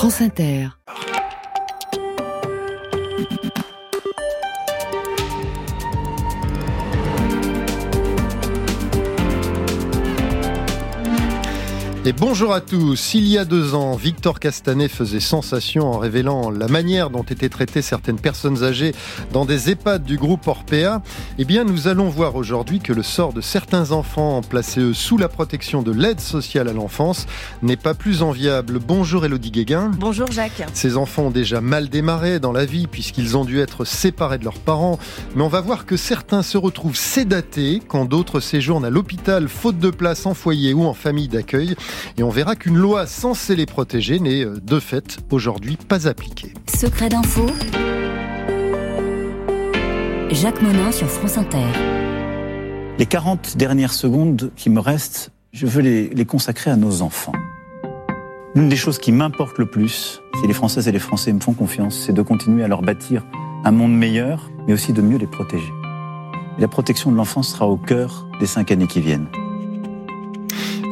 France Inter. Et bonjour à tous. Il y a deux ans, Victor Castanet faisait sensation en révélant la manière dont étaient traitées certaines personnes âgées dans des EHPAD du groupe Orpea. Eh bien, nous allons voir aujourd'hui que le sort de certains enfants placés sous la protection de l'aide sociale à l'enfance n'est pas plus enviable. Bonjour Elodie Guéguin. Bonjour Jacques. Ces enfants ont déjà mal démarré dans la vie puisqu'ils ont dû être séparés de leurs parents. Mais on va voir que certains se retrouvent sédatés quand d'autres séjournent à l'hôpital faute de place en foyer ou en famille d'accueil. Et on verra qu'une loi censée les protéger n'est euh, de fait aujourd'hui pas appliquée. Secret d'info. Jacques Monin sur France Inter. Les 40 dernières secondes qui me restent, je veux les, les consacrer à nos enfants. L'une des choses qui m'importe le plus, si les Françaises et les Français me font confiance, c'est de continuer à leur bâtir un monde meilleur, mais aussi de mieux les protéger. Et la protection de l'enfance sera au cœur des cinq années qui viennent.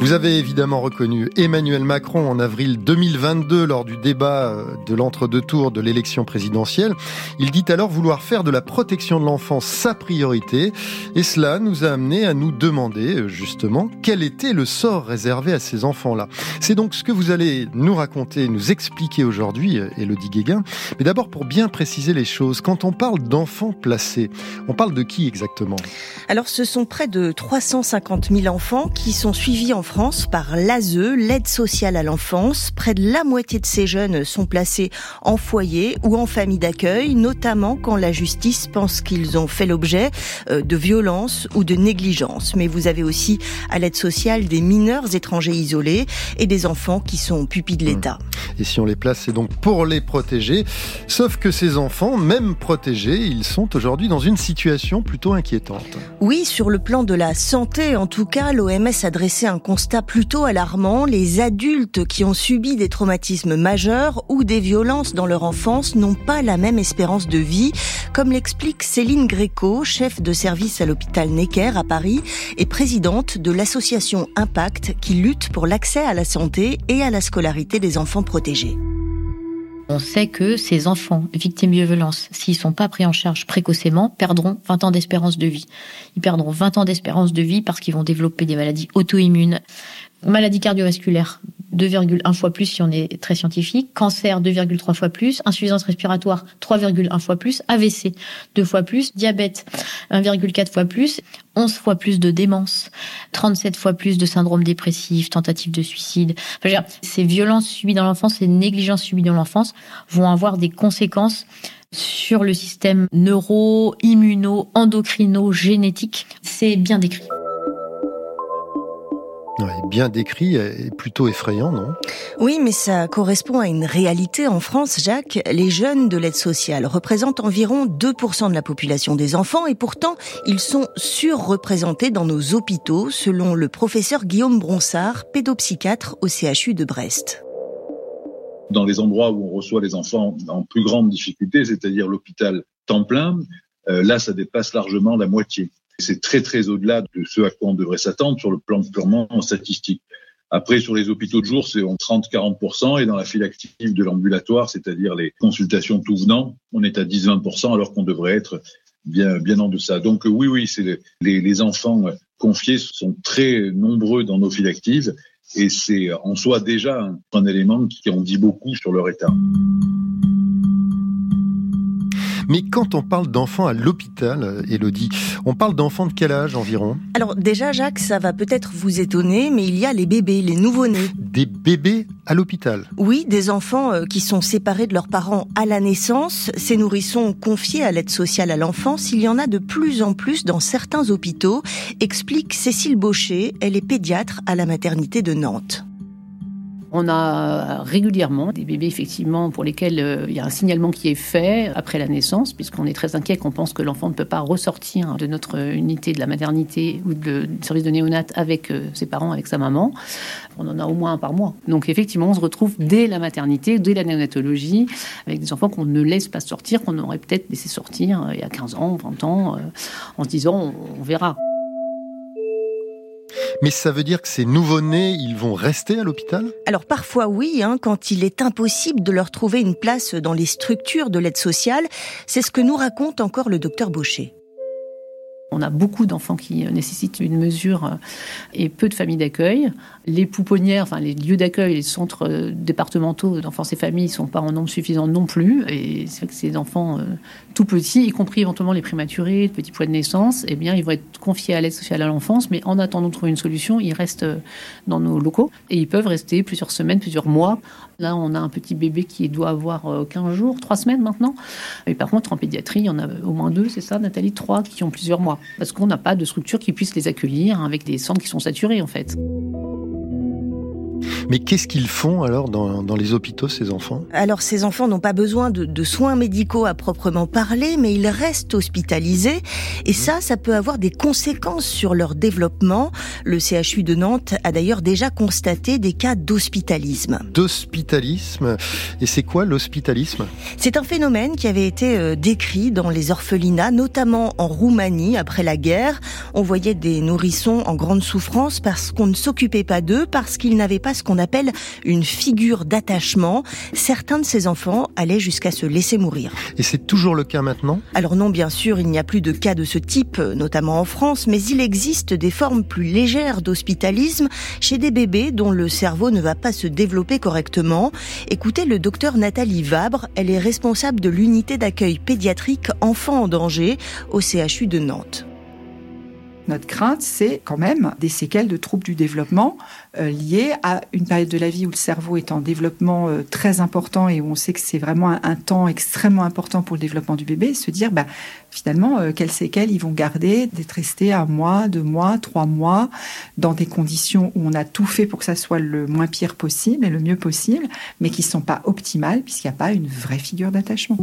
Vous avez évidemment reconnu Emmanuel Macron en avril 2022 lors du débat euh, de l'entre-deux tours de l'élection présidentielle. Il dit alors vouloir faire de la protection de l'enfance sa priorité et cela nous a amené à nous demander euh, justement quel était le sort réservé à ces enfants-là. C'est donc ce que vous allez nous raconter, nous expliquer aujourd'hui, euh, Elodie Guéguin. Mais d'abord pour bien préciser les choses, quand on parle d'enfants placés, on parle de qui exactement? Alors ce sont près de 350 000 enfants qui sont suivis en France par l'ASE, l'aide sociale à l'enfance. Près de la moitié de ces jeunes sont placés en foyer ou en famille d'accueil, notamment quand la justice pense qu'ils ont fait l'objet euh, de violences ou de négligence. Mais vous avez aussi à l'aide sociale des mineurs étrangers isolés et des enfants qui sont pupilles de l'État. Et si on les place, c'est donc pour les protéger. Sauf que ces enfants, même protégés, ils sont aujourd'hui dans une situation plutôt inquiétante. Oui, sur le plan de la santé, en tout cas, l'OMS a dressé un constat plutôt alarmant. Les adultes qui ont subi des traumatismes majeurs ou des violences dans leur enfance n'ont pas la même espérance de vie, comme l'explique Céline Gréco, chef de service à l'hôpital Necker à Paris et présidente de l'association Impact qui lutte pour l'accès à la santé et à la scolarité des enfants protégés. On sait que ces enfants victimes de violences, s'ils sont pas pris en charge précocement, perdront 20 ans d'espérance de vie. Ils perdront 20 ans d'espérance de vie parce qu'ils vont développer des maladies auto-immunes, maladies cardiovasculaires 2,1 fois plus si on est très scientifique, cancer 2,3 fois plus, insuffisance respiratoire 3,1 fois plus, AVC 2 fois plus, diabète 1,4 fois plus, 11 fois plus de démence, 37 fois plus de syndrome dépressif, tentative de suicide. Ces violences subies dans l'enfance, ces négligences subies dans l'enfance vont avoir des conséquences sur le système neuro, immuno, endocrino, génétique. C'est bien décrit. Ouais, bien décrit et plutôt effrayant, non? Oui, mais ça correspond à une réalité en France, Jacques. Les jeunes de l'aide sociale représentent environ 2% de la population des enfants et pourtant, ils sont surreprésentés dans nos hôpitaux, selon le professeur Guillaume Bronsard, pédopsychiatre au CHU de Brest dans les endroits où on reçoit les enfants en plus grande difficulté, c'est-à-dire l'hôpital temps plein, euh, là, ça dépasse largement la moitié. C'est très, très au-delà de ce à quoi on devrait s'attendre sur le plan purement statistique. Après, sur les hôpitaux de jour, c'est 30-40%, et dans la file active de l'ambulatoire, c'est-à-dire les consultations tout venant, on est à 10-20%, alors qu'on devrait être bien, bien en deçà. Donc oui, oui, c'est les, enfants confiés sont très nombreux dans nos files actives, et c'est en soi déjà un élément qui en dit beaucoup sur leur état. Mais quand on parle d'enfants à l'hôpital, Elodie, on parle d'enfants de quel âge environ? Alors déjà, Jacques, ça va peut-être vous étonner, mais il y a les bébés, les nouveau-nés. Des bébés à l'hôpital? Oui, des enfants euh, qui sont séparés de leurs parents à la naissance. Ces nourrissons confiés à l'aide sociale à l'enfance, il y en a de plus en plus dans certains hôpitaux, explique Cécile Baucher, elle est pédiatre à la maternité de Nantes. On a régulièrement des bébés effectivement pour lesquels euh, il y a un signalement qui est fait après la naissance, puisqu'on est très inquiet qu'on pense que l'enfant ne peut pas ressortir de notre unité de la maternité ou de, service de néonat avec euh, ses parents, avec sa maman. On en a au moins un par mois. Donc effectivement, on se retrouve dès la maternité, dès la néonatologie, avec des enfants qu'on ne laisse pas sortir, qu'on aurait peut-être laissé sortir euh, il y a 15 ans, 20 ans, en se disant on verra. Mais ça veut dire que ces nouveau-nés, ils vont rester à l'hôpital? Alors parfois oui, hein, quand il est impossible de leur trouver une place dans les structures de l'aide sociale. C'est ce que nous raconte encore le docteur Baucher. On a beaucoup d'enfants qui nécessitent une mesure euh, et peu de familles d'accueil. Les pouponnières, enfin les lieux d'accueil, les centres euh, départementaux d'enfance et familles ne sont pas en nombre suffisant non plus. Et c'est vrai que ces enfants euh, tout petits, y compris éventuellement les prématurés, les petits poids de naissance, eh bien, ils vont être confiés à l'aide sociale à l'enfance. Mais en attendant de trouver une solution, ils restent dans nos locaux et ils peuvent rester plusieurs semaines, plusieurs mois. Là, on a un petit bébé qui doit avoir 15 jours, 3 semaines maintenant. Et par contre, en pédiatrie, il y en a au moins deux, c'est ça, Nathalie, trois qui ont plusieurs mois parce qu'on n'a pas de structure qui puisse les accueillir avec des centres qui sont saturés en fait. Mais qu'est-ce qu'ils font alors dans, les hôpitaux, ces enfants? Alors ces enfants n'ont pas besoin de, soins médicaux à proprement parler, mais ils restent hospitalisés. Et ça, ça peut avoir des conséquences sur leur développement. Le CHU de Nantes a d'ailleurs déjà constaté des cas d'hospitalisme. D'hospitalisme Et c'est quoi l'hospitalisme? C'est un phénomène qui avait été euh, décrit dans les orphelinats, notamment en Roumanie après la guerre. On voyait des nourrissons en grande souffrance parce qu'on ne s'occupait pas d'eux, parce qu'ils n'avaient pas ce qu'on appelle une figure d'attachement. Certains de ces enfants allaient jusqu'à se laisser mourir. Et c'est toujours le cas maintenant? Alors non, bien sûr, il n'y a plus de cas de ce type, notamment en France, mais il existe des formes plus légères d'hospitalisme chez des bébés dont le cerveau ne va pas se développer correctement. Écoutez le docteur Nathalie Vabre, elle est responsable de l'unité d'accueil pédiatrique enfants en danger au CHU de Nantes. Notre crainte, c'est quand même des séquelles de troubles du développement euh, liées à une période de la vie où le cerveau est en développement euh, très important et où on sait que c'est vraiment un, temps extrêmement important pour le développement du bébé. Se dire, bah, finalement, euh, quelles séquelles ils vont garder d'être restés un mois, deux mois, trois mois, dans des conditions où on a tout fait pour que ça soit le moins pire possible et le mieux possible, mais qui ne sont pas optimales puisqu'il n'y a pas une vraie figure d'attachement.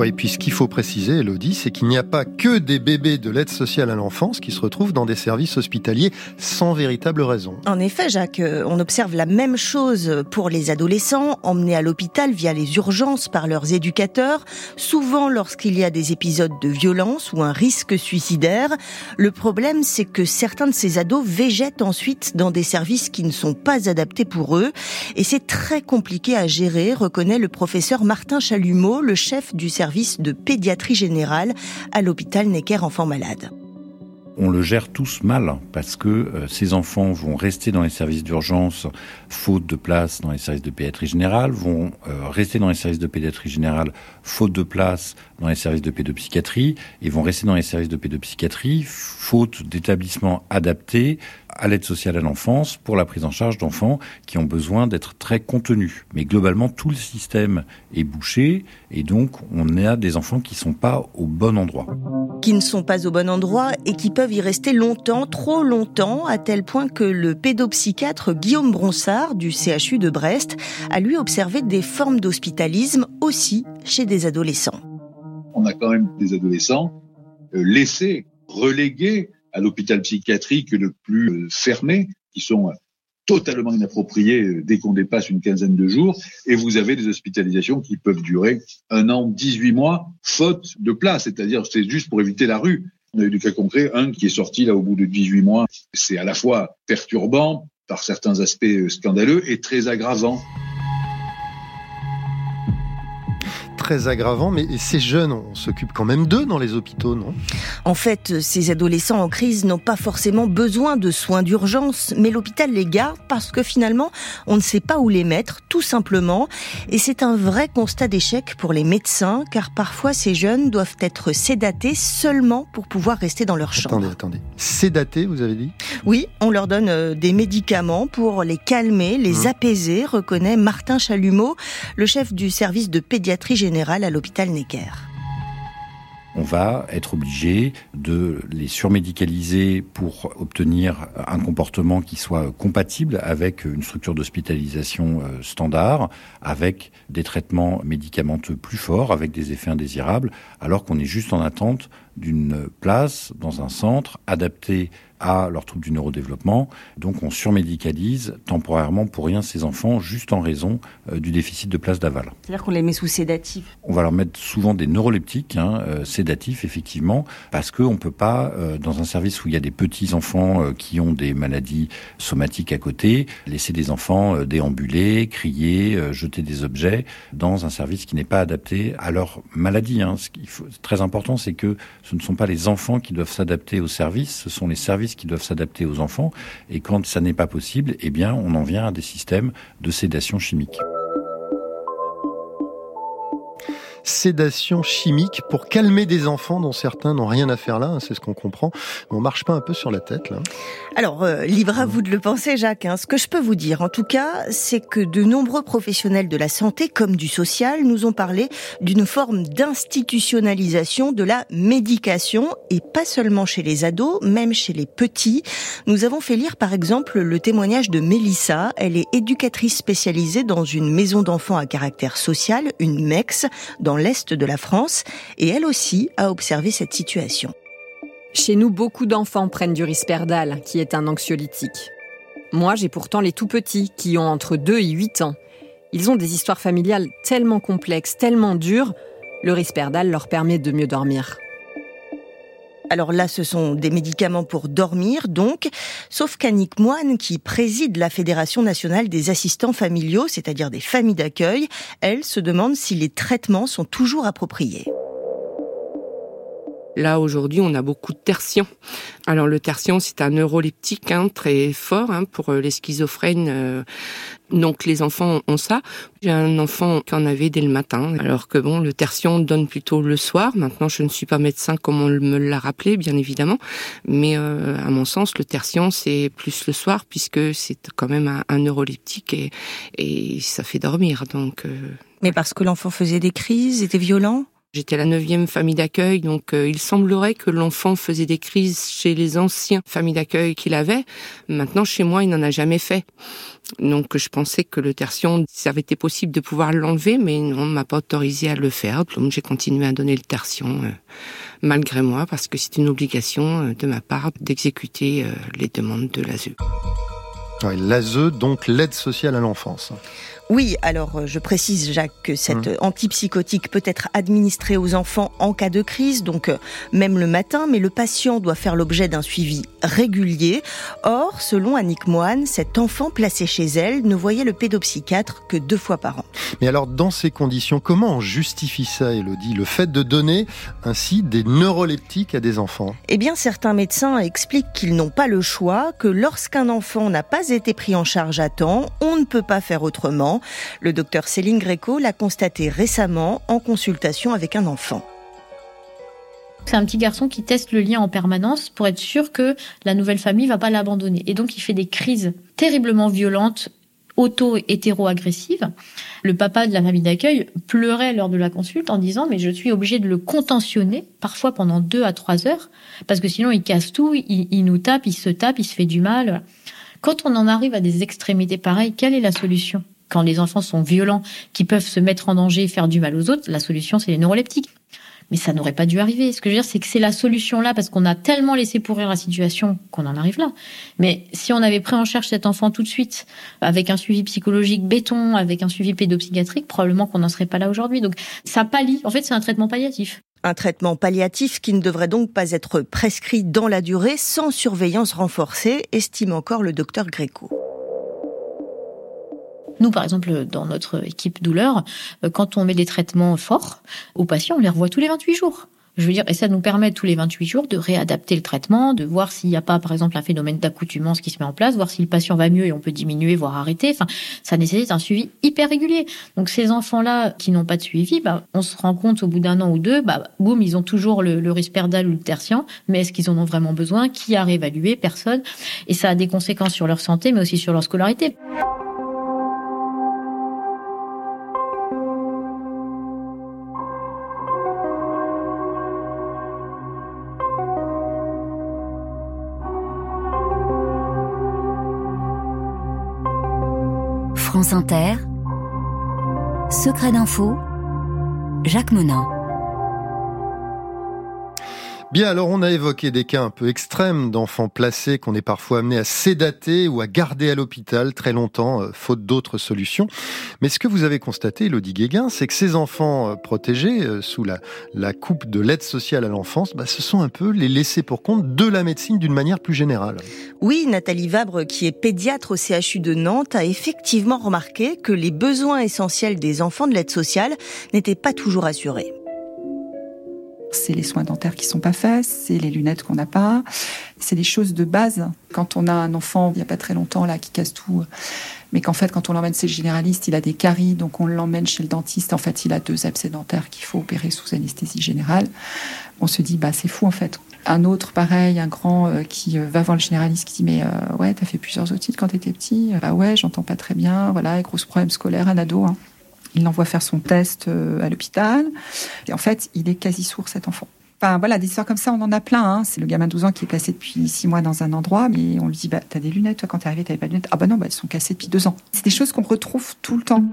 Oui, et puis ce qu'il faut préciser, Elodie, c'est qu'il n'y a pas que des bébés de l'aide sociale à l'enfance qui se retrouvent dans des services hospitaliers sans véritable raison. En effet, Jacques, euh, on observe la même chose pour les adolescents emmenés à l'hôpital via les urgences par leurs éducateurs, souvent lorsqu'il y a des épisodes de violence ou un risque suicidaire. Le problème, c'est que certains de ces ados végètent ensuite dans des services qui ne sont pas adaptés pour eux, et c'est très compliqué à gérer, reconnaît le professeur Martin Chalumeau, le chef du service de pédiatrie générale à l'hôpital Necker Enfants Malades. On le gère tous mal parce que euh, ces enfants vont rester dans les services d'urgence faute de place dans les services de pédiatrie générale, vont euh, rester dans les services de pédiatrie générale faute de place dans les services de pédopsychiatrie et vont rester dans les services de pédopsychiatrie faute d'établissements adaptés à l'aide sociale à l'enfance pour la prise en charge d'enfants qui ont besoin d'être très contenus. Mais globalement, tout le système est bouché et donc on a des enfants qui ne sont pas au bon endroit. Qui ne sont pas au bon endroit et qui peuvent y rester longtemps, trop longtemps, à tel point que le pédopsychiatre Guillaume Bronsard du CHU de Brest a lui observé des formes d'hospitalisme aussi chez des adolescents. On a quand même des adolescents euh, laissés, relégués à l'hôpital psychiatrique le plus euh, fermé, qui sont euh, totalement inappropriés euh, dès qu'on dépasse une quinzaine de jours, et vous avez des hospitalisations qui peuvent durer un an, 18 mois, faute de place, c'est-à-dire c'est juste pour éviter la rue. On a eu du cas concret, un qui est sorti là au bout de 18 mois. C'est à la fois perturbant par certains aspects scandaleux et très aggravant. Très aggravant, mais ces jeunes, on s'occupe quand même d'eux dans les hôpitaux, non? En fait, ces adolescents en crise n'ont pas forcément besoin de soins d'urgence, mais l'hôpital les garde parce que finalement, on ne sait pas où les mettre, tout simplement. Et c'est un vrai constat d'échec pour les médecins, car parfois ces jeunes doivent être sédatés seulement pour pouvoir rester dans leur chambre. Attendez, attendez. Sédatés, vous avez dit? Oui, on leur donne euh, des médicaments pour les calmer, les mmh. apaiser, reconnaît Martin Chalumeau, le chef du service de pédiatrie générale on va être obligé de les surmédicaliser pour obtenir un comportement qui soit compatible avec une structure d'hospitalisation euh, standard, avec des traitements médicamenteux plus forts, avec des effets indésirables, alors qu'on est juste en attente d'une place dans un centre adapté à leur trouble du neurodéveloppement. Donc on surmédicalise temporairement pour rien ces enfants juste en raison euh, du déficit de place d'aval. C'est-à-dire qu'on les met sous sédatifs On va leur mettre souvent des neuroleptiques, hein, euh, sédatifs effectivement, parce qu'on ne peut pas, euh, dans un service où il y a des petits enfants qui ont des maladies somatiques à côté, laisser des enfants déambuler, crier, jeter des objets dans un service qui n'est pas adapté à leur maladie. Hein. Ce qui est très important, c'est que ce ne sont pas les enfants qui doivent s'adapter au service, ce sont les services qui doivent s'adapter aux enfants. Et quand ça n'est pas possible, eh bien, on en vient à des systèmes de sédation chimique sédation chimique pour calmer des enfants dont certains n'ont rien à faire là, hein, c'est ce qu'on comprend. Mais on marche pas un peu sur la tête là Alors, euh, libre à vous de le penser, Jacques. Hein. Ce que je peux vous dire, en tout cas, c'est que de nombreux professionnels de la santé comme du social nous ont parlé d'une forme d'institutionnalisation de la médication et pas seulement chez les ados, même chez les petits. Nous avons fait lire par exemple le témoignage de Mélissa. Elle est éducatrice spécialisée dans une maison d'enfants à caractère social, une MEX, l'est de la France, et elle aussi a observé cette situation. Chez nous, beaucoup d'enfants prennent du risperdal, qui est un anxiolytique. Moi, j'ai pourtant les tout petits, qui ont entre 2 et 8 ans. Ils ont des histoires familiales tellement complexes, tellement dures, le risperdal leur permet de mieux dormir. Alors là, ce sont des médicaments pour dormir, donc, sauf qu'Annick Moine, qui préside la Fédération nationale des assistants familiaux, c'est-à-dire des familles d'accueil, elle se demande si les traitements sont toujours appropriés. Là, aujourd'hui, on a beaucoup de tertians. Alors, le tertian, c'est un neuroleptique hein, très fort hein, pour euh, les schizophrènes. Euh. donc, les enfants ont ça. J'ai un enfant qui en avait dès le matin, alors que bon, le tertian donne plutôt le soir. Maintenant, je ne suis pas médecin comme on me l'a rappelé, bien évidemment. Mais euh, à mon sens, le tertian, c'est plus le soir, puisque c'est quand même un, un neuroleptique et, et, ça fait dormir. Donc, Mais parce que l'enfant faisait des crises, était violent? J'étais la neuvième famille d'accueil, donc euh, il semblerait que l'enfant faisait des crises chez les anciens familles d'accueil qu'il avait. Maintenant, chez moi, il n'en a jamais fait. Donc, je pensais que le tertian, ça avait été possible de pouvoir l'enlever, mais on ne m'a pas autorisé à le faire. Donc, j'ai continué à donner le tertian euh, malgré moi, parce que c'est une obligation euh, de ma part d'exécuter les demandes de l'ASE. L'ASE, donc l'aide sociale à l'enfance. Oui, alors euh, je précise Jacques que cette mmh. antipsychotique peut être administrée aux enfants en cas de crise, donc euh, même le matin, mais le patient doit faire l'objet d'un suivi régulier. Or, selon Annick Moine, cet enfant placé chez elle ne voyait le pédopsychiatre que deux fois par an. Mais alors, dans ces conditions, comment on justifie ça, Elodie, le fait de donner ainsi des neuroleptiques à des enfants? Eh bien, certains médecins expliquent qu'ils n'ont pas le choix, que lorsqu'un enfant n'a pas été pris en charge à temps, on ne peut pas faire autrement le docteur Céline Gréco l'a constaté récemment en consultation avec un enfant. C'est un petit garçon qui teste le lien en permanence pour être sûr que la nouvelle famille va pas l'abandonner. Et donc il fait des crises terriblement violentes, auto-hétéro-agressives. Le papa de la famille d'accueil pleurait lors de la consulte en disant mais je suis obligé de le contentionner parfois pendant deux à trois heures parce que sinon il casse tout, il nous tape, il se tape, il se fait du mal. Quand on en arrive à des extrémités pareilles, quelle est la solution? Quand les enfants sont violents, qui peuvent se mettre en danger, faire du mal aux autres, la solution, c'est les neuroleptiques. Mais ça n'aurait pas dû arriver. Ce que je veux dire, c'est que c'est la solution là parce qu'on a tellement laissé pourrir la situation qu'on en arrive là. Mais si on avait pris en charge cet enfant tout de suite, avec un suivi psychologique béton, avec un suivi pédopsychiatrique, probablement qu'on n'en serait pas là aujourd'hui. Donc ça pallie. En fait, c'est un traitement palliatif. Un traitement palliatif qui ne devrait donc pas être prescrit dans la durée sans surveillance renforcée, estime encore le docteur Gréco. Nous, par exemple, dans notre équipe douleur, euh, quand on met des traitements forts aux patients, on les revoit tous les 28 jours. Je veux dire, et ça nous permet tous les 28 jours de réadapter le traitement, de voir s'il n'y a pas, par exemple, un phénomène d'accoutumance qui se met en place, voir si le patient va mieux et on peut diminuer, voire arrêter. Enfin, ça nécessite un suivi hyper régulier. Donc, ces enfants-là qui n'ont pas de suivi, bah, on se rend compte au bout d'un an ou deux, bah, boum, ils ont toujours le, le risperdal ou le tertian, mais est-ce qu'ils en ont vraiment besoin? Qui a réévalué? Personne. Et ça a des conséquences sur leur santé, mais aussi sur leur scolarité. Inter, Secret d'info, Jacques Monin. Bien, alors on a évoqué des cas un peu extrêmes d'enfants placés qu'on est parfois amené à sédater ou à garder à l'hôpital très longtemps, euh, faute d'autres solutions. Mais ce que vous avez constaté, Elodie Guéguin, c'est que ces enfants euh, protégés euh, sous la, la coupe de l'aide sociale à l'enfance, bah, ce sont un peu les laissés pour compte de la médecine d'une manière plus générale. Oui, Nathalie Vabre, qui est pédiatre au CHU de Nantes, a effectivement remarqué que les besoins essentiels des enfants de l'aide sociale n'étaient pas toujours assurés c'est les soins dentaires qui sont pas faits, c'est les lunettes qu'on n'a pas, c'est des choses de base. Quand on a un enfant, il n'y a pas très longtemps là, qui casse tout, mais qu'en fait, quand on l'emmène chez le généraliste, il a des caries, donc on l'emmène chez le dentiste. En fait, il a deux abcès dentaires qu'il faut opérer sous anesthésie générale. On se dit, bah c'est fou en fait. Un autre, pareil, un grand euh, qui euh, va voir le généraliste, qui dit, mais euh, ouais, t'as fait plusieurs otites quand t'étais petit. Bah ouais, j'entends pas très bien. Voilà, gros problème scolaire, un ado. Hein. Il l'envoie faire son test euh, à l'hôpital. Et en fait, il est quasi sourd, cet enfant. Enfin, voilà, des histoires comme ça, on en a plein. Hein. C'est le gamin de 12 ans qui est placé depuis 6 mois dans un endroit, mais on lui dit, bah, t'as des lunettes, toi, quand t'es arrivé, t'avais pas de lunettes. Ah bah non, bah, elles sont cassées depuis 2 ans. C'est des choses qu'on retrouve tout le temps.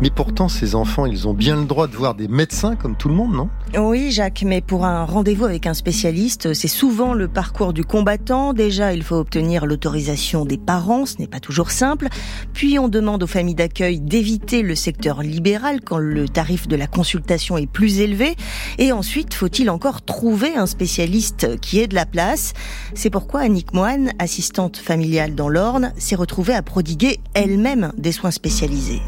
Mais pourtant, ces enfants, ils ont bien le droit de voir des médecins comme tout le monde, non? Oui, Jacques, mais pour un rendez-vous avec un spécialiste, c'est souvent le parcours du combattant. Déjà, il faut obtenir l'autorisation des parents, ce n'est pas toujours simple. Puis, on demande aux familles d'accueil d'éviter le secteur libéral quand le tarif de la consultation est plus élevé. Et ensuite, faut-il encore trouver un spécialiste qui ait de la place? C'est pourquoi Annick Moine, assistante familiale dans l'Orne, s'est retrouvée à prodiguer elle-même des soins spécialisés.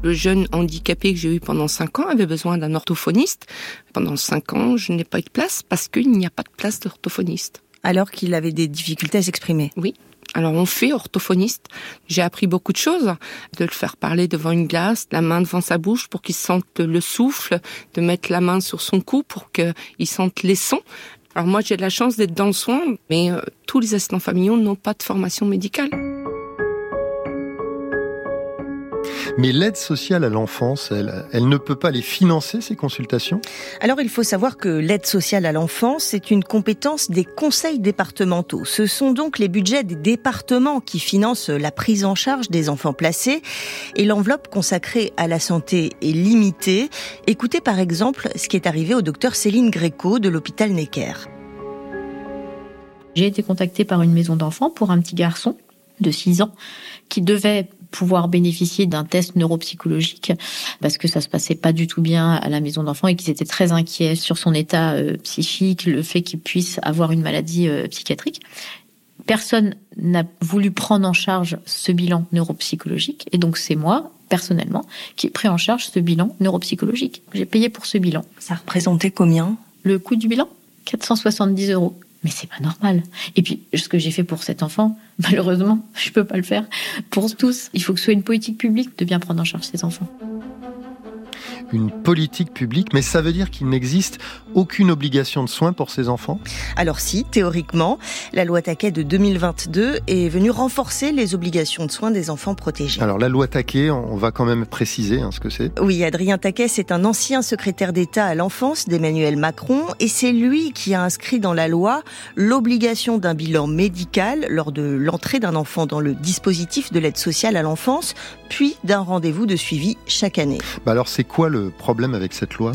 Le jeune handicapé que j'ai eu pendant 5 ans avait besoin d'un orthophoniste. Pendant 5 ans, je n'ai pas eu de place parce qu'il n'y a pas de place d'orthophoniste. Alors qu'il avait des difficultés à s'exprimer Oui. Alors on fait orthophoniste. J'ai appris beaucoup de choses, de le faire parler devant une glace, la main devant sa bouche pour qu'il sente le souffle, de mettre la main sur son cou pour qu'il sente les sons. Alors moi j'ai de la chance d'être dans le soin, mais euh, tous les assistants familiaux n'ont pas de formation médicale. Mais l'aide sociale à l'enfance, elle, elle ne peut pas les financer, ces consultations? Alors il faut savoir que l'aide sociale à l'enfance est une compétence des conseils départementaux. Ce sont donc les budgets des départements qui financent la prise en charge des enfants placés et l'enveloppe consacrée à la santé est limitée. Écoutez par exemple ce qui est arrivé au docteur Céline Gréco de l'hôpital Necker. J'ai été contactée par une maison d'enfants pour un petit garçon de 6 ans qui devait pouvoir bénéficier d'un test neuropsychologique parce que ça se passait pas du tout bien à la maison d'enfants et qu'ils étaient très inquiets sur son état euh, psychique, le fait qu'il puisse avoir une maladie euh, psychiatrique. Personne n'a voulu prendre en charge ce bilan neuropsychologique et donc c'est moi personnellement qui ai pris en charge ce bilan neuropsychologique. J'ai payé pour ce bilan. Ça représentait combien? Le coût du bilan? 470 euros mais c'est pas normal. Et puis, ce que j'ai fait pour cet enfant, malheureusement, je peux pas le faire pour tous. Il faut que ce soit une politique publique de bien prendre en charge ces enfants une politique publique, mais ça veut dire qu'il n'existe aucune obligation de soins pour ces enfants? Alors si, théoriquement, la loi Taquet de 2022 est venue renforcer les obligations de soins des enfants protégés. Alors la loi Taquet, on va quand même préciser hein, ce que c'est. Oui, Adrien Taquet, c'est un ancien secrétaire d'État à l'enfance d'Emmanuel Macron, et c'est lui qui a inscrit dans la loi l'obligation d'un bilan médical lors de l'entrée d'un enfant dans le dispositif de l'aide sociale à l'enfance, puis d'un rendez-vous de suivi chaque année. Bah alors c'est quoi le problème avec cette loi?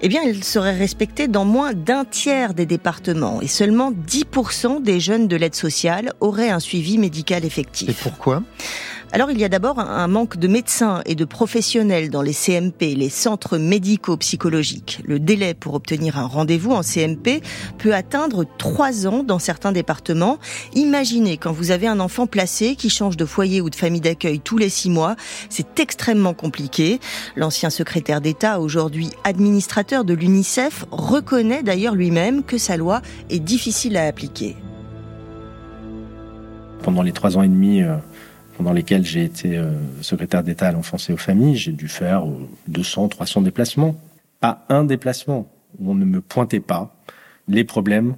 Eh bien, il serait respecté dans moins d'un tiers des départements et seulement 10% des jeunes de l'aide sociale auraient un suivi médical effectif. Et pourquoi? Alors il y a d'abord un manque de médecins et de professionnels dans les CMP, les centres médico-psychologiques. Le délai pour obtenir un rendez-vous en CMP peut atteindre trois ans dans certains départements. Imaginez quand vous avez un enfant placé qui change de foyer ou de famille d'accueil tous les six mois, c'est extrêmement compliqué. L'ancien secrétaire d'État, aujourd'hui administrateur de l'UNICEF, reconnaît d'ailleurs lui-même que sa loi est difficile à appliquer. Pendant les trois ans et demi euh, pendant lesquels j'ai été euh, secrétaire d'État à l'enfance et aux familles, j'ai dû faire 200, euh, 300 déplacements. Pas un déplacement où on ne me pointait pas les problèmes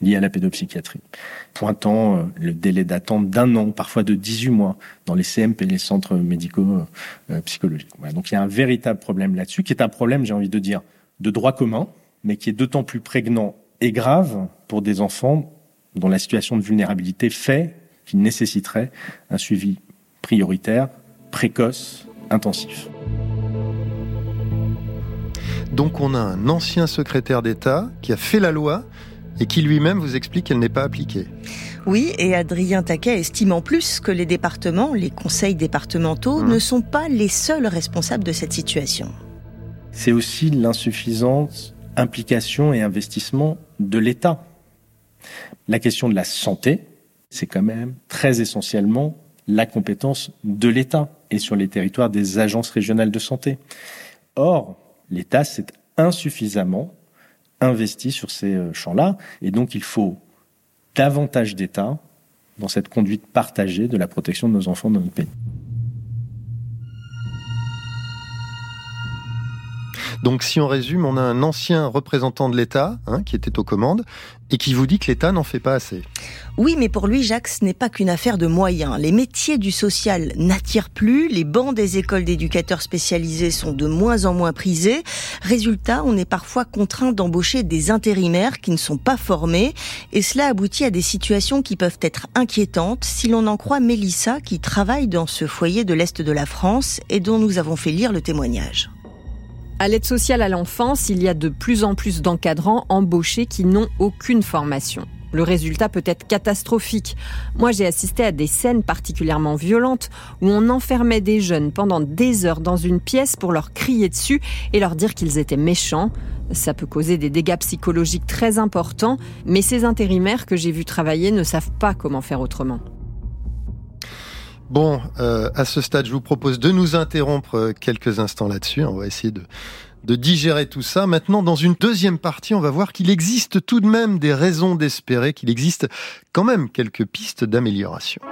liés à la pédopsychiatrie, pointant euh, le délai d'attente d'un an, parfois de 18 mois, dans les CMP, les centres médicaux psychologiques. Donc il y a un véritable problème là-dessus, qui est un problème, j'ai envie de dire, de droit commun, mais qui est d'autant plus prégnant et grave pour des enfants dont la situation de vulnérabilité fait qui nécessiterait un suivi prioritaire, précoce, intensif. Donc on a un ancien secrétaire d'État qui a fait la loi et qui lui-même vous explique qu'elle n'est pas appliquée. Oui, et Adrien Taquet estime en plus que les départements, les conseils départementaux, Mmh. ne sont pas les seuls responsables de cette situation. C'est aussi l'insuffisante implication et investissement de l'État. La question de la santé, c'est quand même très essentiellement la compétence de l'État et sur les territoires des agences régionales de santé. Or, l'État s'est insuffisamment investi sur ces euh, champs-là et donc il faut davantage d'État dans cette conduite partagée de la protection de nos enfants dans notre pays. Donc si on résume, on a un ancien représentant de l'État hein, qui était aux commandes et qui vous dit que l'État n'en fait pas assez. Oui, mais pour lui, Jacques, ce n'est pas qu'une affaire de moyens. Les métiers du social n'attirent plus, les bancs des écoles d'éducateurs spécialisés sont de moins en moins prisés. Résultat, on est parfois contraint d'embaucher des intérimaires qui ne sont pas formés, et cela aboutit à des situations qui peuvent être inquiétantes si l'on en croit Mélissa qui travaille dans ce foyer de l'Est de la France et dont nous avons fait lire le témoignage. À l'aide sociale à l'enfance, il y a de plus en plus d'encadrants embauchés qui n'ont aucune formation. Le résultat peut être catastrophique. Moi, j'ai assisté à des scènes particulièrement violentes où on enfermait des jeunes pendant des heures dans une pièce pour leur crier dessus et leur dire qu'ils étaient méchants. Ça peut causer des dégâts psychologiques très importants, mais ces intérimaires que j'ai vus travailler ne savent pas comment faire autrement. Bon, euh, à ce stade, je vous propose de nous interrompre euh, quelques instants là-dessus. On va essayer de, de digérer tout ça. Maintenant, dans une deuxième partie, on va voir qu'il existe tout de même des raisons d'espérer, qu'il existe quand même quelques pistes d'amélioration.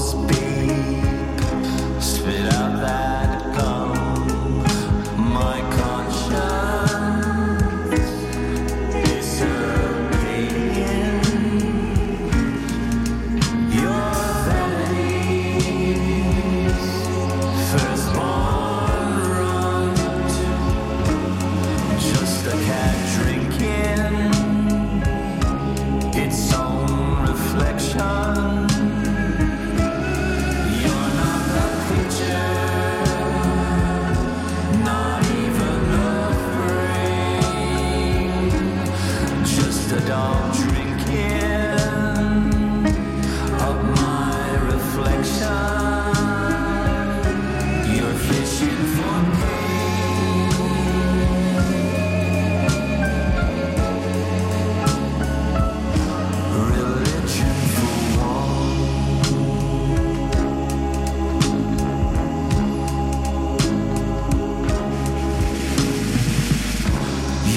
speed.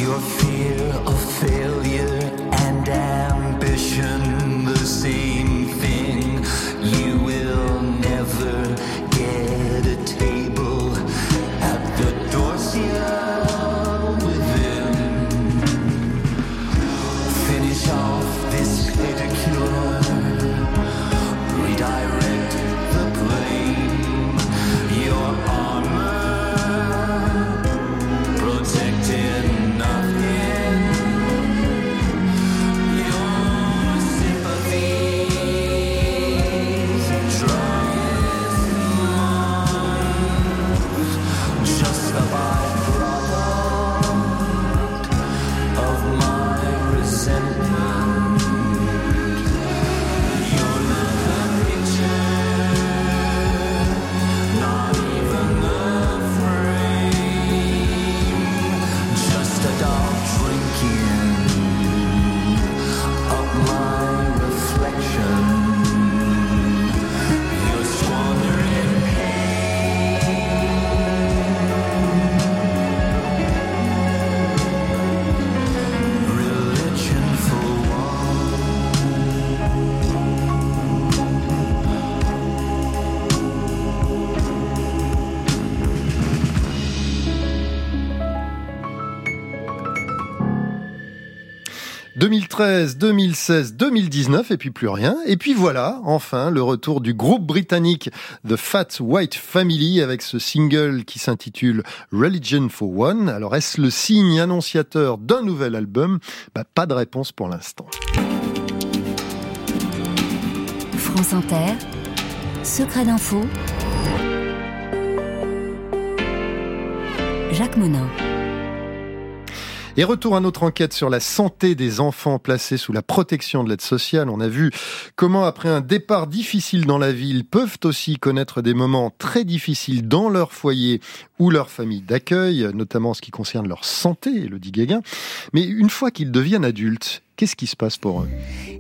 your fear 2013, 2016, 2019 et puis plus rien. Et puis voilà, enfin, le retour du groupe britannique The Fat White Family avec ce single qui s'intitule Religion for One. Alors est-ce le signe annonciateur d'un nouvel album? Bah, Pas de réponse pour l'instant. France Inter, secret d'info. Jacques Monin. Et retour à notre enquête sur la santé des enfants placés sous la protection de l'aide sociale. On a vu comment, après un départ difficile dans la ville, peuvent aussi connaître des moments très difficiles dans leur foyer ou leur famille d'accueil, notamment en ce qui concerne leur santé, le dit Guéguin. Mais une fois qu'ils deviennent adultes, Qu'est-ce qui se passe pour eux?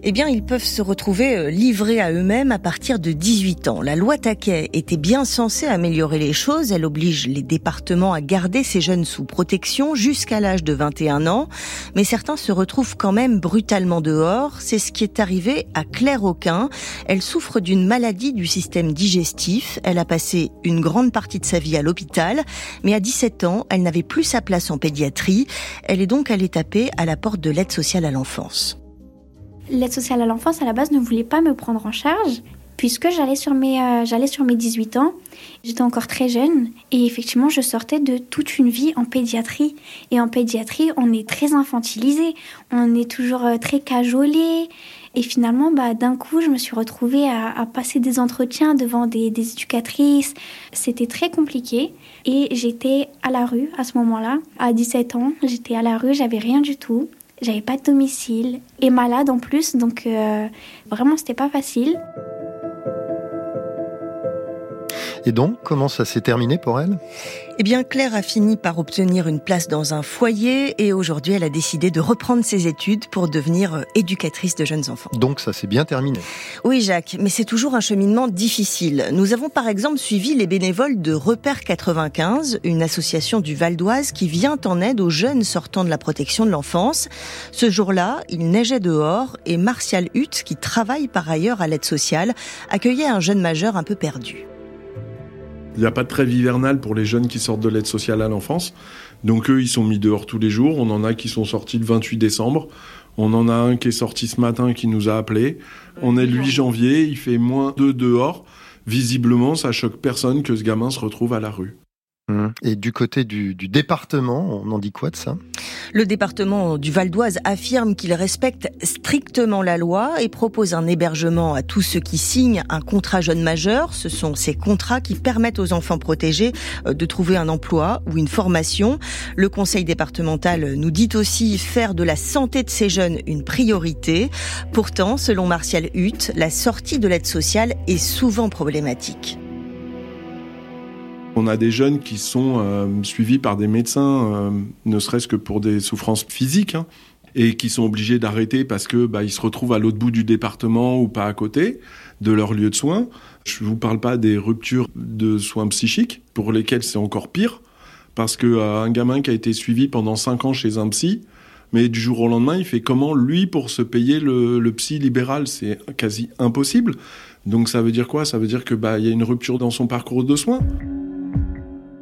Eh bien, ils peuvent se retrouver euh, livrés à eux-mêmes à partir de 18 ans. La loi Taquet était bien censée améliorer les choses. Elle oblige les départements à garder ces jeunes sous protection jusqu'à l'âge de 21 ans. Mais certains se retrouvent quand même brutalement dehors. C'est ce qui est arrivé à Claire Aucun. Elle souffre d'une maladie du système digestif. Elle a passé une grande partie de sa vie à l'hôpital. Mais à 17 ans, elle n'avait plus sa place en pédiatrie. Elle est donc allée taper à la porte de l'aide sociale à l'enfance. L'aide sociale à l'enfance, à la base, ne voulait pas me prendre en charge, puisque j'allais sur mes, euh, sur mes 18 ans. J'étais encore très jeune, et effectivement, je sortais de toute une vie en pédiatrie. Et en pédiatrie, on est très infantilisé, on est toujours euh, très cajolé. Et finalement, bah, d'un coup, je me suis retrouvée à, passer des entretiens devant des éducatrices. C'était très compliqué. Et j'étais à la rue à ce moment-là. À 17 ans, j'étais à la rue, j'avais rien du tout. J'avais pas de domicile et malade en plus, donc euh, vraiment c'était pas facile. Et donc, comment ça s'est terminé pour elle? Eh bien, Claire a fini par obtenir une place dans un foyer et aujourd'hui, elle a décidé de reprendre ses études pour devenir euh, éducatrice de jeunes enfants. Donc, ça s'est bien terminé. Oui, Jacques, mais c'est toujours un cheminement difficile. Nous avons par exemple suivi les bénévoles de Repère 95, une association du Val d'Oise qui vient en aide aux jeunes sortant de la protection de l'enfance. Ce jour-là, il neigeait dehors et Martial Hutt, qui travaille par ailleurs à l'aide sociale, accueillait un jeune majeur un peu perdu. Il n'y a pas de trêve hivernale pour les jeunes qui sortent de l'aide sociale à l'enfance. Donc eux, ils sont mis dehors tous les jours. On en a qui sont sortis le 28 décembre. On en a un qui est sorti ce matin qui nous a appelés. On est le 8 janvier, il fait moins 2 dehors. Visiblement, ça choque personne que ce gamin se retrouve à la rue. Et du côté du, du, département, on en dit quoi de ça? Le département du Val d'Oise affirme qu'il respecte strictement la loi et propose un hébergement à tous ceux qui signent un contrat jeune majeur. Ce sont ces contrats qui permettent aux enfants protégés euh, de trouver un emploi ou une formation. Le conseil départemental nous dit aussi faire de la santé de ces jeunes une priorité. Pourtant, selon Martial Hutt, la sortie de l'aide sociale est souvent problématique. On a des jeunes qui sont euh, suivis par des médecins, euh, ne serait-ce que pour des souffrances physiques, hein, et qui sont obligés d'arrêter parce que bah, ils se retrouvent à l'autre bout du département ou pas à côté de leur lieu de soins. Je vous parle pas des ruptures de soins psychiques pour lesquelles c'est encore pire, parce que euh, un gamin qui a été suivi pendant cinq ans chez un psy, mais du jour au lendemain, il fait comment lui pour se payer le, le psy libéral? C'est quasi impossible. Donc ça veut dire quoi? Ça veut dire que bah il y a une rupture dans son parcours de soins.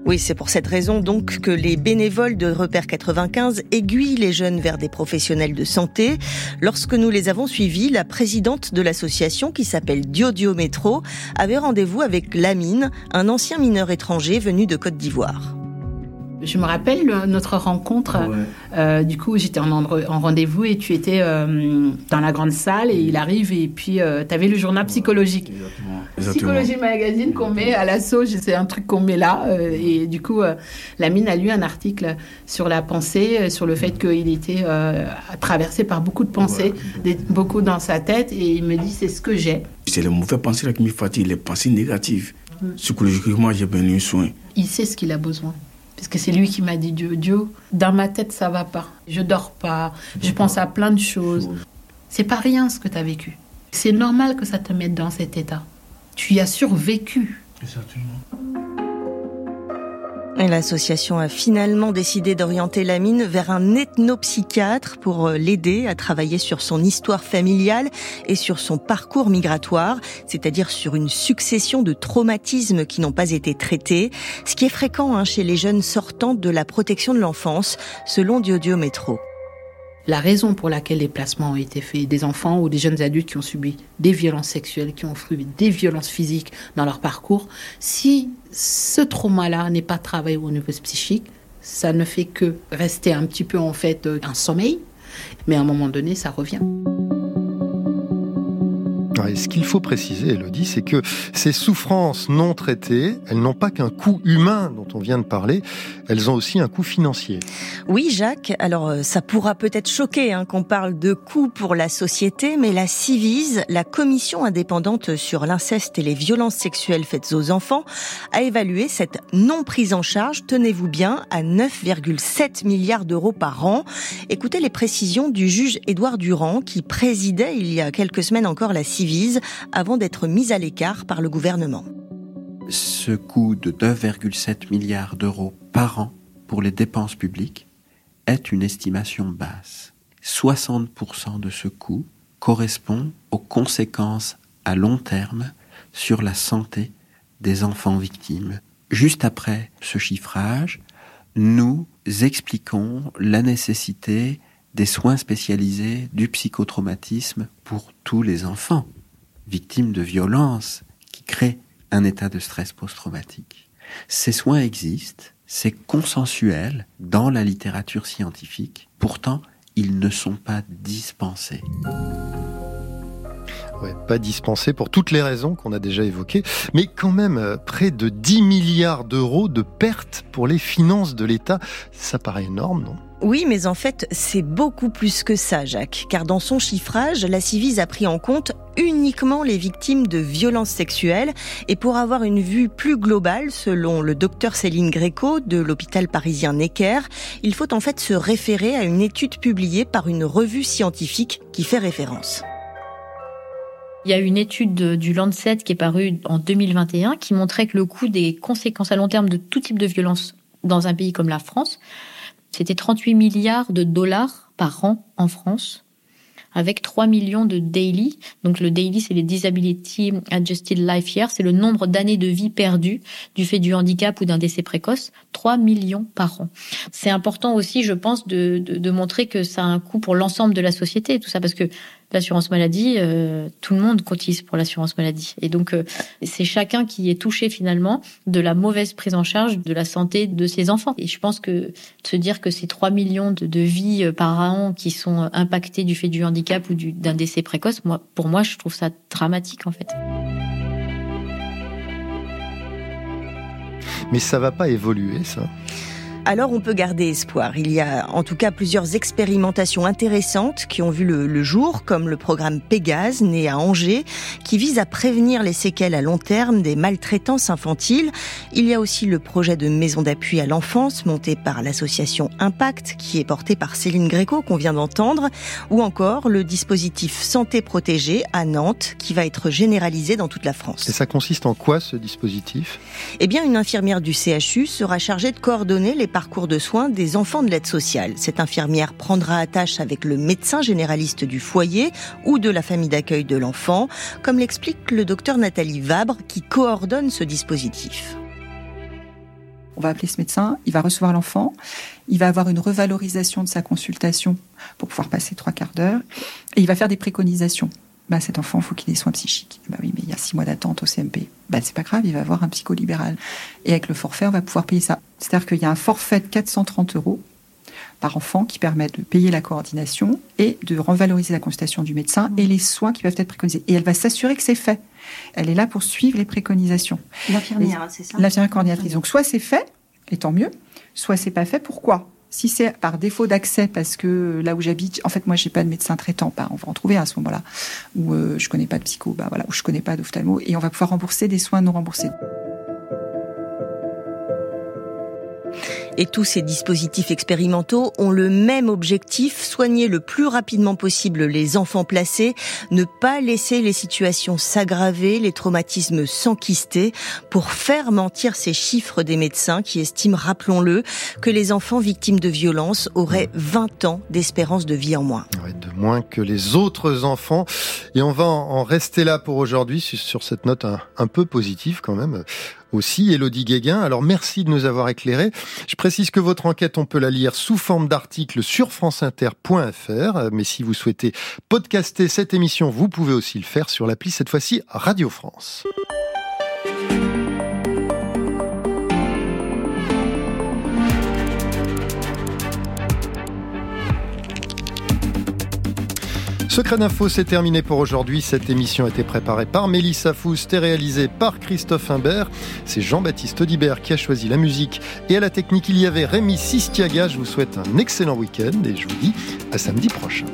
Oui, c'est pour cette raison donc que les bénévoles de Repère 95 aiguillent les jeunes vers des professionnels de santé. Lorsque nous les avons suivis, la présidente de l'association qui s'appelle Diodio Métro avait rendez-vous avec Lamine, un ancien mineur étranger venu de Côte d'Ivoire. Je me rappelle le- notre rencontre. euh, du coup, j'étais en, rendez-vous et tu étais euh, dans la grande salle et il arrive et puis tu avais le journal psychologique. Psychologie Magazine qu'on met à l'assaut, c'est un truc qu'on met là. euh, et du coup, euh, Lamine a lu un article sur la pensée, euh, sur le fait qu'il était euh, traversé par beaucoup de pensées, des- beaucoup dans sa tête. Et il me dit, c'est ce que j'ai. C'est les mauvaises pensées là qui me fatiguent, les pensées négatives. Psychologiquement, j'ai besoin de soin. Il sait ce qu'il a besoin. Parce que c'est lui qui m'a dit Dieu, Dieu, dans ma tête, ça va pas. Je dors pas. Je pense à plein de choses. C'est pas rien ce que tu as vécu. C'est normal que ça te mette dans cet état. Tu y as survécu. Et L'association a finalement décidé d'orienter Lamine vers un ethnopsychiatre pour euh, l'aider à travailler sur son histoire familiale et sur son parcours migratoire, c'est-à-dire sur une succession de traumatismes qui n'ont pas été traités, ce qui est fréquent hein, chez les jeunes sortant de la protection de l'enfance, selon Diodio Métro. La raison pour laquelle les placements ont été faits, des enfants ou des jeunes adultes qui ont subi des violences sexuelles, qui ont subi des violences physiques dans leur parcours, si ce trauma-là n'est pas travaillé au niveau psychique, ça ne fait que rester un petit peu en fait un sommeil, mais à un moment donné, ça revient. Et ce qu'il faut préciser, Elodie, c'est que ces souffrances non traitées, elles n'ont pas qu'un coût humain dont on vient de parler, elles ont aussi un coût financier. Oui, Jacques. Alors, euh, ça pourra peut-être choquer hein, qu'on parle de coûts pour la société, mais la Civise, la commission indépendante sur l'inceste et les violences sexuelles faites aux enfants, a évalué cette non prise en charge, tenez-vous bien, à 9,7 milliards d'euros par an. Écoutez les précisions du juge Édouard Durand, qui présidait il y a quelques semaines encore la Civise avant d'être mise à l'écart par le gouvernement. Ce coût de 2,7 milliards d'euros par an pour les dépenses publiques est une estimation basse. 60% de ce coût correspond aux conséquences à long terme sur la santé des enfants victimes. Juste après ce chiffrage, nous expliquons la nécessité des soins spécialisés du psychotraumatisme pour tous les enfants victimes de violences qui créent un état de stress post-traumatique. Ces soins existent, c'est consensuel dans la littérature scientifique, pourtant ils ne sont pas dispensés. Pas dispensés pour toutes les raisons qu'on a déjà évoquées, mais quand même euh, près de 10 milliards d'euros de pertes pour les finances de l'État, ça paraît énorme, non? Oui, mais en fait, c'est beaucoup plus que ça, Jacques, car dans son chiffrage, la Civise a pris en compte uniquement les victimes de violences sexuelles. Et pour avoir une vue plus globale, selon le docteur Céline Gréco de l'hôpital parisien Necker, il faut en fait se référer à une étude publiée par une revue scientifique qui fait référence. Il y a une étude du Lancet qui est parue en 2021 qui montrait que le coût des conséquences à long terme de tout type de violence dans un pays comme la France c'était 38 milliards de dollars par an en France, avec 3 millions de daily. Donc le daily, c'est les Disability Adjusted Life Year, c'est le nombre d'années de vie perdues du fait du handicap ou d'un décès précoce. 3 millions par an. C'est important aussi, je pense, de, de, montrer que ça a un coût pour l'ensemble de la société, tout ça, parce que l'assurance maladie, euh, tout le monde cotise pour l'assurance maladie. Et donc, euh, c'est chacun qui est touché finalement de la mauvaise prise en charge de la santé de ses enfants. Et je pense que de se dire que ces 3 millions de, vies euh, par an qui sont impactées du fait du handicap ou d'un décès précoce, moi, pour moi, je trouve ça dramatique en fait. Mais ça va pas évoluer, ça alors on peut garder espoir. Il y a en tout cas plusieurs expérimentations intéressantes qui ont vu le, jour, comme le programme Pégase, né à Angers, qui vise à prévenir les séquelles à long terme des maltraitances infantiles. Il y a aussi le projet de maison d'appui à l'enfance, monté par l'association Impact, qui est porté par Céline Gréco, qu'on vient d'entendre, ou encore le dispositif Santé protégée à Nantes, qui va être généralisé dans toute la France. Et ça consiste en quoi ce dispositif? Eh bien, une infirmière du CHU sera chargée de coordonner les parcours de soins des enfants de l'aide sociale. Cette infirmière prendra attache avec le médecin généraliste du foyer ou de la famille d'accueil de l'enfant, comme l'explique le docteur Nathalie Vabre qui coordonne ce dispositif. On va appeler ce médecin, il va recevoir l'enfant, il va avoir une revalorisation de sa consultation pour pouvoir passer trois quarts d'heure, et il va faire des préconisations bah, cet enfant, faut qu'il ait des soins psychiques. Bah oui, mais il y a six mois d'attente au CMP. Bah, c'est pas grave, il va avoir un psycho-libéral. Et avec le forfait, on va pouvoir payer ça. C'est-à-dire qu'il y a un forfait de 430 euros par enfant qui permet de payer la coordination et de revaloriser la consultation du médecin et les soins qui peuvent être préconisés. Et elle va s'assurer que c'est fait. Elle est là pour suivre les préconisations. L'infirmière, c'est ça? L'infirmière coordinatrice. Donc, soit c'est fait, et tant mieux, soit c'est pas fait. Pourquoi? Si c'est par défaut d'accès, parce que là où j'habite, en fait, moi, j'ai pas de médecin traitant, on va en trouver à ce moment-là, ou euh, je connais pas de psycho, bah voilà, ou je connais pas d'ophtalmo, et on va pouvoir rembourser des soins non remboursés. Et tous ces dispositifs expérimentaux ont le même objectif, soigner le plus rapidement possible les enfants placés, ne pas laisser les situations s'aggraver, les traumatismes s'enquister, pour faire mentir ces chiffres des médecins qui estiment, rappelons-le, que les enfants victimes de violences auraient 20 ans d'espérance de vie en moins. de moins que les autres enfants. Et on va en rester là pour aujourd'hui sur cette note un, un peu positive quand même. Aussi, Elodie Guéguin. Alors merci de nous avoir éclairés. Je précise que votre enquête, on peut la lire sous forme d'article sur franceinter.fr. Mais si vous souhaitez podcaster cette émission, vous pouvez aussi le faire sur l'appli, cette fois-ci Radio France. Secret d'info, c'est terminé pour aujourd'hui. Cette émission a été préparée par Mélissa Foust et réalisée par Christophe Imbert. C'est Jean-Baptiste Audibert qui a choisi la musique. Et à la technique, il y avait Rémi Sistiaga. Je vous souhaite un excellent week-end et je vous dis à samedi prochain.